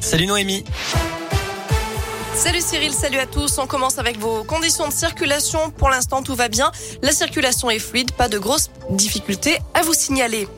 Salut Noémie. Salut Cyril, salut à tous. On commence avec vos conditions de circulation. Pour l'instant, tout va bien. La circulation est fluide, pas de grosses difficultés à vous signaler.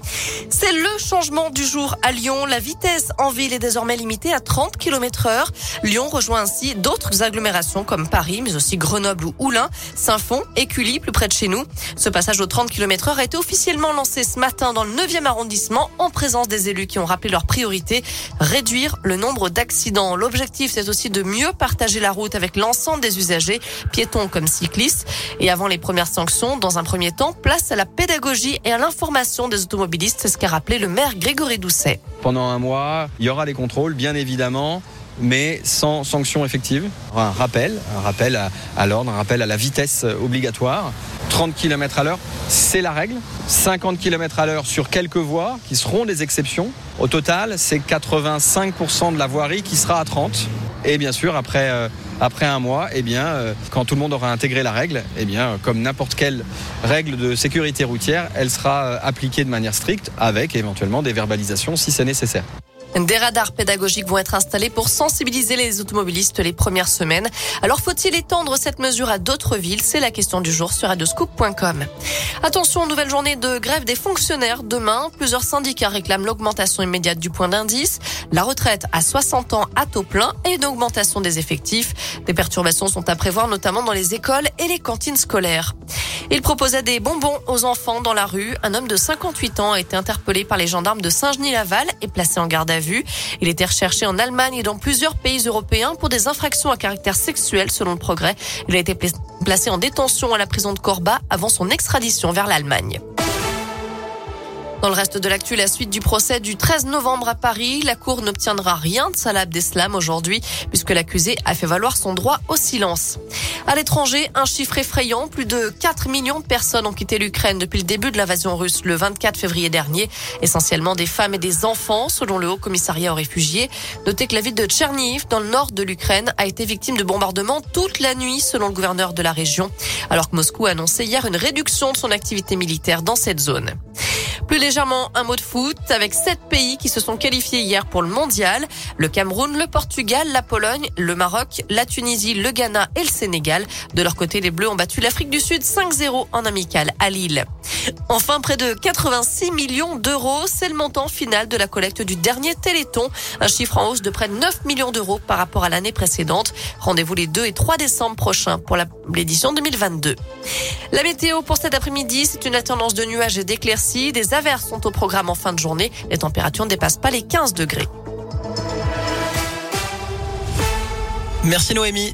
C'est le changement du jour à Lyon. La vitesse en ville est désormais limitée à 30 km heure. Lyon rejoint ainsi d'autres agglomérations comme Paris, mais aussi Grenoble ou Oulin, Saint-Fond, Écully, plus près de chez nous. Ce passage aux 30 km heure a été officiellement lancé ce matin dans le 9e arrondissement en présence des élus qui ont rappelé leur priorité, réduire le nombre d'accidents. L'objectif, c'est aussi de mieux partager la route avec l'ensemble des usagers, piétons comme cyclistes. Et avant les premières sanctions, dans un premier temps, place à la pédagogie et à l'information des automobilistes, c'est ce qu'a rappelé le maire Grégory Doucet. Pendant un mois, il y aura des contrôles, bien évidemment mais sans sanction effective. Un rappel, un rappel à, l'ordre, un rappel à la vitesse obligatoire. 30 km à l'heure, c'est la règle. 50 km à l'heure sur quelques voies qui seront des exceptions. Au total, c'est 85% de la voirie qui sera à 30. Et bien sûr, après, euh, après un mois, eh bien, euh, quand tout le monde aura intégré la règle, eh bien, comme n'importe quelle règle de sécurité routière, elle sera euh, appliquée de manière stricte avec éventuellement des verbalisations si c'est nécessaire. Des radars pédagogiques vont être installés pour sensibiliser les automobilistes les premières semaines. Alors faut-il étendre cette mesure à d'autres villes? C'est la question du jour sur radioscoop.com. Attention, nouvelle journée de grève des fonctionnaires demain. Plusieurs syndicats réclament l'augmentation immédiate du point d'indice, la retraite à 60 ans à taux plein et une augmentation des effectifs. Des perturbations sont à prévoir notamment dans les écoles et les cantines scolaires. Il proposait des bonbons aux enfants dans la rue. Un homme de 58 ans a été interpellé par les gendarmes de Saint-Genis-Laval et placé en garde à vue. Il était recherché en Allemagne et dans plusieurs pays européens pour des infractions à caractère sexuel selon le progrès. Il a été placé en détention à la prison de Corba avant son extradition vers l'Allemagne. Dans le reste de l'actu, la suite du procès du 13 novembre à Paris. La Cour n'obtiendra rien de Salah Abdeslam aujourd'hui puisque l'accusé a fait valoir son droit au silence. À l'étranger, un chiffre effrayant. Plus de 4 millions de personnes ont quitté l'Ukraine depuis le début de l'invasion russe le 24 février dernier. Essentiellement des femmes et des enfants, selon le Haut Commissariat aux réfugiés. Notez que la ville de Tcherniv, dans le nord de l'Ukraine, a été victime de bombardements toute la nuit, selon le gouverneur de la région. Alors que Moscou a annoncé hier une réduction de son activité militaire dans cette zone. Plus légèrement, un mot de foot avec sept pays qui se sont qualifiés hier pour le mondial. Le Cameroun, le Portugal, la Pologne, le Maroc, la Tunisie, le Ghana et le Sénégal. De leur côté, les Bleus ont battu l'Afrique du Sud 5-0 en amical à Lille. Enfin, près de 86 millions d'euros, c'est le montant final de la collecte du dernier Téléthon. Un chiffre en hausse de près de 9 millions d'euros par rapport à l'année précédente. Rendez-vous les 2 et 3 décembre prochains pour l'édition 2022. La météo pour cet après-midi, c'est une tendance de nuages et d'éclaircies. Averses sont au programme en fin de journée. Les températures ne dépassent pas les 15 degrés. Merci Noémie.